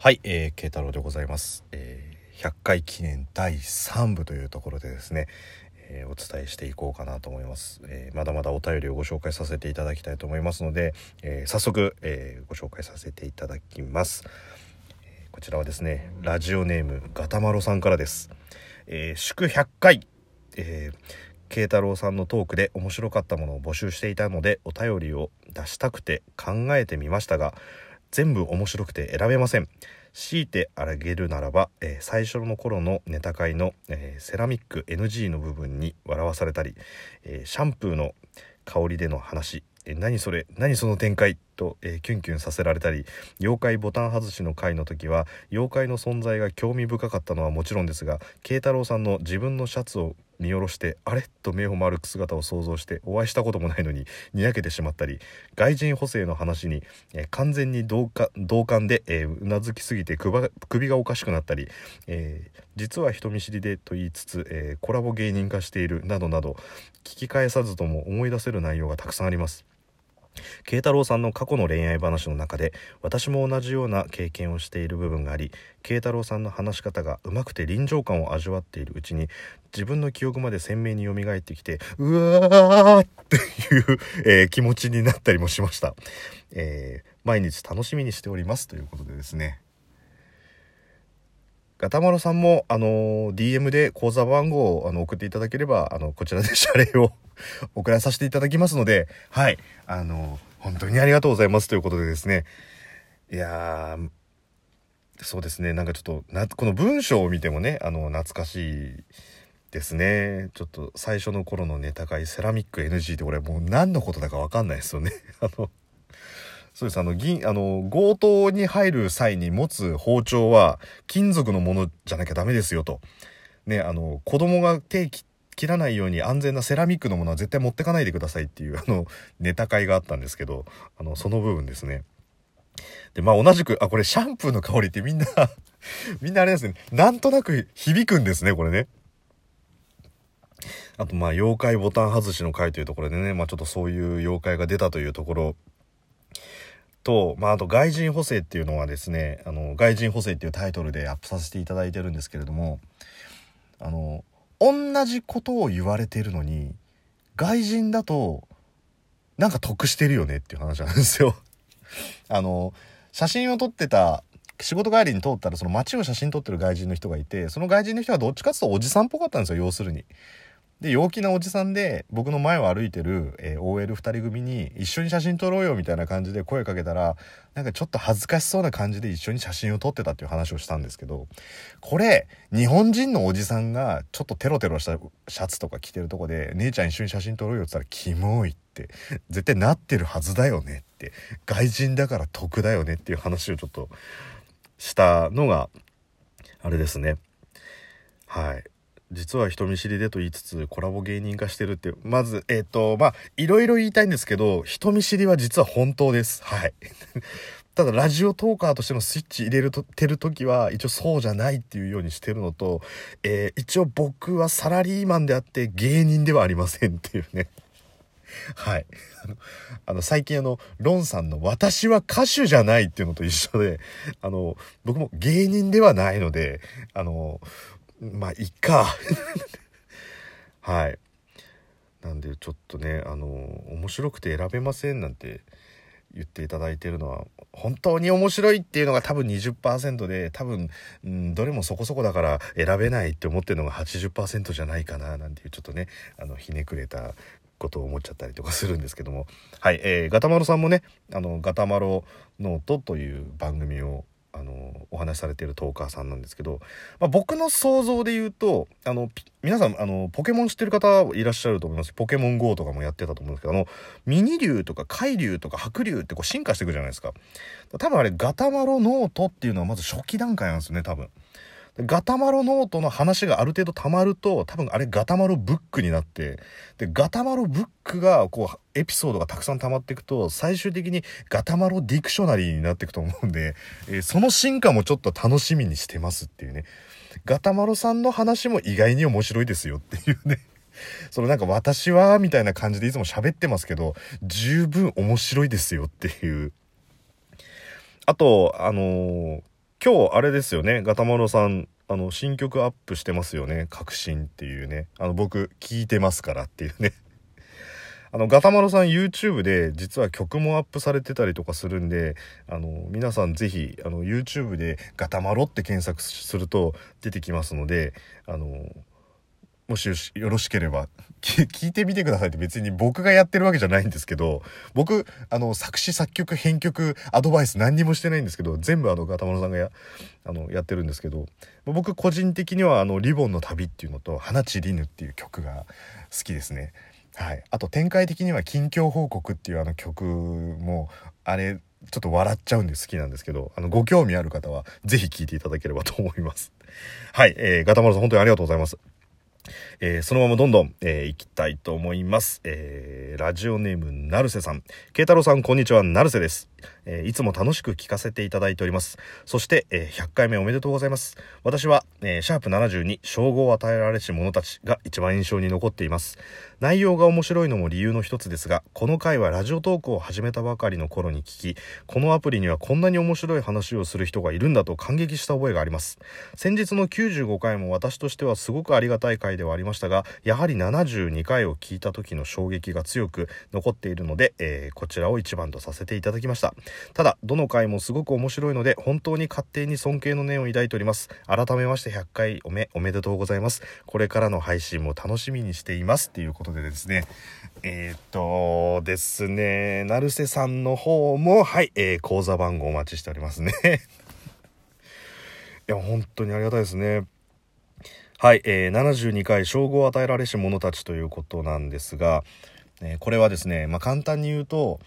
はい、えー、慶太郎でございます、えー、100回記念第3部というところでですね、えーお伝えしていこうかなと思います、えーまだまだお便りをご紹介させていただきたいと思いますので、えー早速、えーご紹介させていただきます、えこちらはですねラジオネームガタマロさんからです、えー祝100回、えー慶太郎さんのトークで面白かったものを募集していたのでお便りを出したくて考えてみましたが全部面白くて選べません。強いてあげるならば、えー最初の頃のネタ会の、えーセラミック NG の部分に笑わされたり、えーシャンプーの香りでの話「え何それ何その展開」と、えーキュンキュンさせられたり妖怪ボタン外しの回の時は妖怪の存在が興味深かったのはもちろんですが慶太郎さんの自分のシャツを見下ろしてあれ？と目を丸く姿を想像してお会いしたこともないのににやけてしまったり外人補正の話に、えー完全に同感で、えーうなずきすぎて首がおかしくなったり、えー実は人見知りでと言いつつ、えコラボ芸人化しているなどなど聞き返さずとも思い出せる内容がたくさんあります。慶太郎さんの過去の恋愛話の中で私も同じような経験をしている部分があり慶太郎さんの話し方がうまくて臨場感を味わっているうちに自分の記憶まで鮮明に蘇ってきてうわーっていう、えー気持ちになったりもしました、えー毎日楽しみにしておりますということでですね。ガタマロさんも、あのー DM で口座番号をあの送っていただければ、あの、こちらで 謝礼を 送らさせていただきますので、はい、あのー本当にありがとうございますということでですね、いやー、そうですね、なんかちょっと、な、この文章を見てもね、あの、懐かしいですね。ちょっと最初の頃のネタ会セラミック NG ってこれもう何のことだかわかんないですよね。あの、そうです。あの、銀、あの、強盗に入る際に持つ包丁は金属のものじゃなきゃダメですよと。ね、あの、子供が手切らないように安全なセラミックのものは絶対持ってかないでくださいっていう、あの、ネタ会があったんですけど、あの、その部分ですね。で、まあ同じく、あ、これシャンプーの香りってみんな、みんなあれですね、なんとなく響くんですね、これね。あと、まあ、妖怪ボタン外しの回というところでね、まあちょっとそういう妖怪が出たというところと、まあ、あと外人補正っていうのはですね、あの、外人補正っていうタイトルでアップさせていただいてるんですけれども、あの、同じことを言われてるのに、外人だと、なんか得してるよねっていう話なんですよ。あの、写真を撮ってた、仕事帰りに通ったらその街を写真撮ってる外人の人がいて、その外人の人はどっちかっていうとおじさんっぽかったんですよ、要するに。で陽気なおじさんで僕の前を歩いてる、えー OL2 人組に一緒に写真撮ろうよみたいな感じで声かけたらなんかちょっと恥ずかしそうな感じで一緒に写真を撮ってたっていう話をしたんですけどこれ日本人のおじさんがちょっとテロテロしたシャツとか着てるとこで姉ちゃん一緒に写真撮ろうよって言ったらキモいって絶対なってるはずだよねって外人だから得だよねっていう話をちょっとしたのがあれですね。はい。実は人見知りでと言いつつコラボ芸人化してるってまずえっ、とまあいろいろ言いたいんですけど人見知りは実は本当です。はい。ただラジオトーカーとしてのスイッチ入れるとてる時は一応そうじゃないっていうようにしてるのと、えー一応僕はサラリーマンであって芸人ではありませんっていうね。はい。あの、あの最近あの、ロンさんの私は歌手じゃないっていうのと一緒で、あの、僕も芸人ではないので、あの、まあ、いっか。はい。なんで、ちょっとね、あの、面白くて選べませんなんて言っていただいてるのは、本当に面白いっていうのが多分20%で、多分、うん、どれもそこそこだから選べないって思ってるのが80%じゃないかな、なんていうちょっとね、あの、ひねくれたことを思っちゃったりとかするんですけども。はい、えー、ガタマロさんもね、あの、ガタマロノートという番組を、あの、お話しされているトーカーさんなんですけど、まあ、僕の想像で言うと、あの、皆さん、あの、ポケモン知ってる方いらっしゃると思います。ポケモン GO とかもやってたと思うんですけど、あの、ミニ竜とか海竜とか白竜ってこう進化していくじゃないですか。多分あれ、ガタマロノートっていうのはまず初期段階なんですよね、多分。ガタマロノートの話がある程度溜まると、多分あれガタマロブックになって、で、ガタマロブックが、こう、エピソードがたくさん溜まっていくと、最終的にガタマロディクショナリーになっていくと思うんで、えーその進化もちょっと楽しみにしてますっていうね。ガタマロさんの話も意外に面白いですよっていうね。そのなんか私は、みたいな感じでいつも喋ってますけど、十分面白いですよっていう。あと、あのー今日あれですよね。ガタマロさんあの新曲アップしてますよね「革新」っていうね。あの僕聞いてますからっていうね。あのガタマロさん YouTube で実は曲もアップされてたりとかするんであの皆さん是非あの YouTube で「ガタマロ」って検索すると出てきますのであのもしよろしければ聞いてみてくださいって別に僕がやってるわけじゃないんですけど僕あの作詞作曲編曲アドバイス何にもしてないんですけど全部あのガタマロさんがやあのやってるんですけど僕個人的にはあの「リボンの旅」っていうのと「花散りぬ」っていう曲が好きですね。はい、あと展開的には「近況報告」っていうあの曲もあれちょっと笑っちゃうんで好きなんですけどあのご興味ある方は是非聴いていただければと思います。はい、えー、ガタマロさん本当にありがとうございます。えー、そのままどんどん、えー、行きたいと思います。えー、ラジオネーム、なるせさん。慶太郎さん、こんにちは、なるせです。えー、いつも楽しく聞かせていただいております。そして、えー、100回目おめでとうございます。私は、えー、シャープ72、称号を与えられし者たちが一番印象に残っています。内容が面白いのも理由の一つですが、この回はラジオトークを始めたばかりの頃に聞き、このアプリにはこんなに面白い話をする人がいるんだと感激した覚えがあります。先日の95回も私としてはすごくありがたい回ではありましたが、やはり72回を聞いた時の衝撃が強く残っているので、えー、こちらを一番とさせていただきました。ただ、どの回もすごく面白いので、本当に勝手に尊敬の念を抱いております。改めまして100回おめ、おめでとうございます。これからの配信も楽しみにしています。っていうことでですね、えー、っとですね、成瀬さんの方も、はい、えー、口座番号お待ちしておりますね。いや、本当にありがたいですね。はい、えー、72回称号を与えられし者たちということなんですが、えー、これはですね、まあ、簡単に言うと、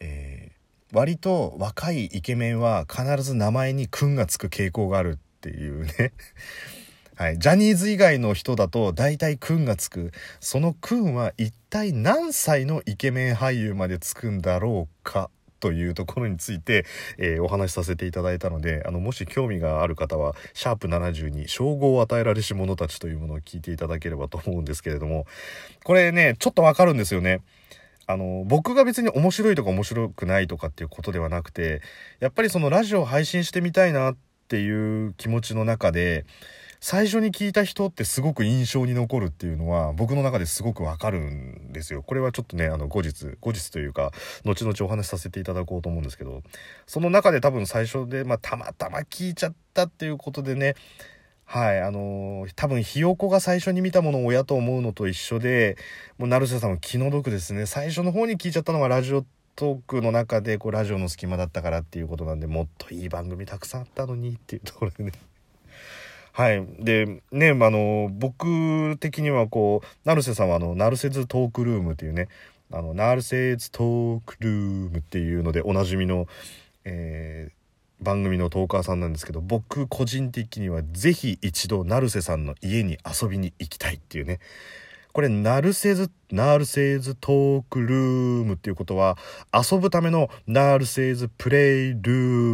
えー、割と若いイケメンは必ず名前に「くん」がつく傾向があるっていうね。はい、ジャニーズ以外の人だと大体「くん」がつく。その「くん」は一体何歳のイケメン俳優までつくんだろうかというところについて、えー、お話しさせていただいたのであのもし興味がある方は「シャープ #72 称号を与えられし者たち」というものを聞いていただければと思うんですけれども。これねちょっとわかるんですよね。あの僕が別に面白いとか面白くないとかっていうことではなくてやっぱりそのラジオを配信してみたいなっていう気持ちの中で最初に聞いた人ってすごく印象に残るっていうのは僕の中ですごくわかるんですよ。これはちょっとね、あの後日、後日というか、後々お話しさせていただこうと思うんですけど、その中で多分最初で、まあ、たまたま聞いちゃったっていうことでね、はい、あのー、多分ひよこが最初に見たものを親と思うのと一緒で、もう成瀬さんも気の毒ですね。最初の方に聞いちゃったのがラジオトークの中でこうラジオの隙間だったからっていうことなんでもっといい番組たくさんあったのにっていうところでね はい。で、ね、あの、僕的にはこう、成瀬さんはあの、ナルセズトークルームっていうね、あの、ナルセズトークルームっていうのでおなじみの、えー、番組のトーカーさんなんですけど、僕個人的には是非一度成瀬さんの家に遊びに行きたいっていうね、これ、ナルセズ、ナルセーズトークルームっていうことは、遊ぶためのナルセーズプレイル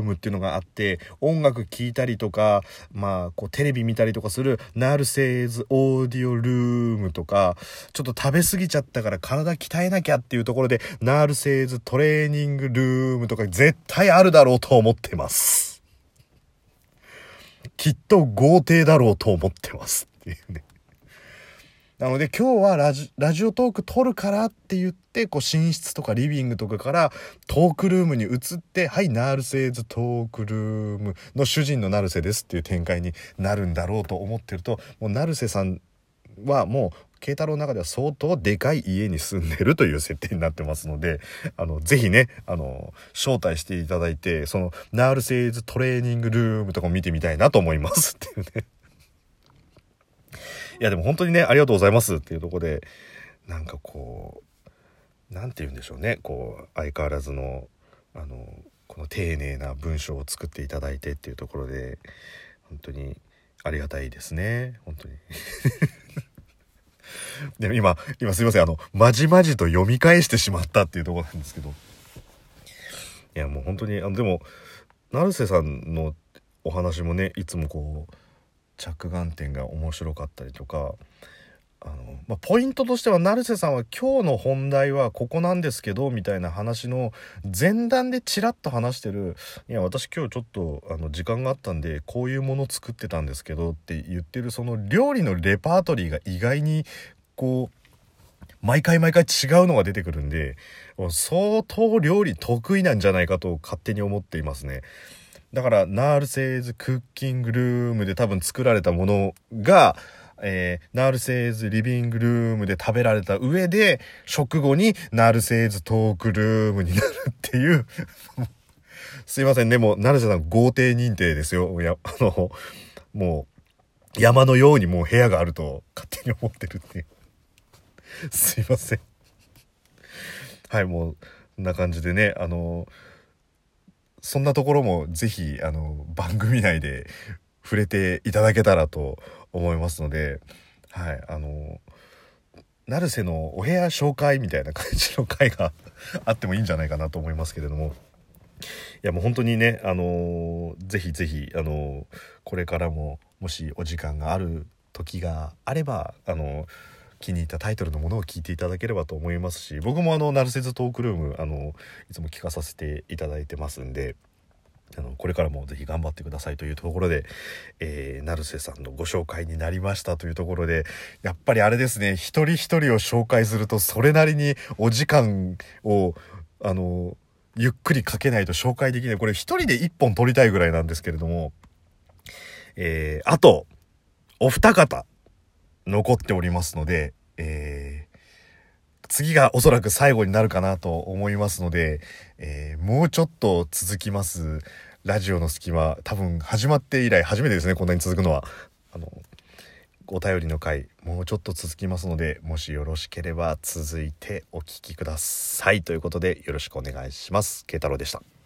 ームっていうのがあって、音楽聴いたりとか、まあ、こう、テレビ見たりとかするナルセーズオーディオルームとか、ちょっと食べ過ぎちゃったから体鍛えなきゃっていうところで、ナルセーズトレーニングルームとか絶対あるだろうと思ってます。きっと豪邸だろうと思ってますっていうね。なので今日はラジラジオトーク撮るからって言って、こう寝室とかリビングとかからトークルームに移って、はい、ナルセーズトークルームの主人のナルセですっていう展開になるんだろうと思ってると、もうナルセさんはもう慶太郎の中では相当でかい家に住んでるという設定になってますので、あの、ぜひね、あの、招待していただいて、その、ナールセーズトレーニングルームとかも見てみたいなと思いますっていうね。いやでも本当にねありがとうございますっていうとこでなんかこう何て言うんでしょうね。こう相変わらずのあのこの丁寧な文章を作っていただいてっていうところで本当にありがたいですね。本当に。でも今今すいません。あのまじまじと読み返してしまったっていうとこなんですけど。いやもう本当にあのでも成瀬さんのお話もねいつもこう着眼点が面白かったりとかあの、まあ、ポイントとしては成瀬さんは今日の本題はここなんですけどみたいな話の前段でちらっと話してるいや私今日ちょっとあの時間があったんでこういうもの作ってたんですけどって言ってるその料理のレパートリーが意外にこう毎回毎回違うのが出てくるんで相当料理得意なんじゃないかと勝手に思っていますね。だからナールセーズクッキングルームで多分作られたものがえー、ナールセーズリビングルームで食べられた上で、食後にナールセーズトークルームになるっていう すいませんね、もう、ナルセさん豪邸認定ですよ。や、あの、もう、山のようにもう部屋があると勝手に思ってるっていう。すいません。はい、もう、こんな感じでね、あの、そんなところもぜひ、あの、番組内で触れていただけたらと思いますので、はい、あの、成瀬のお部屋紹介みたいな感じの回が あってもいいんじゃないかなと思いますけれども、いやもう本当にね、あの、ぜひぜひ、あの、これからももしお時間がある時があれば、あの、気に入ったタイトルのものを聞いていただければと思いますし僕もあの「ナルセズトークルーム」あのいつも聞かさせていただいてますんであのこれからもぜひ頑張ってくださいというところで、えー、成瀬さんのご紹介になりましたというところでやっぱりあれですね一人一人を紹介するとそれなりにお時間をあのゆっくりかけないと紹介できない。これ一人で一本撮りたいぐらいなんですけれども、えー、あとお二方残っておりますので、えー次がおそらく最後になるかなと思いますので、えー、もうちょっと続きます。ラジオの隙間、多分始まって以来初めてですね、こんなに続くのは。あの、お便りの回、もうちょっと続きますので、もしよろしければ続いてお聴きください。ということで、よろしくお願いします。慶太郎でした。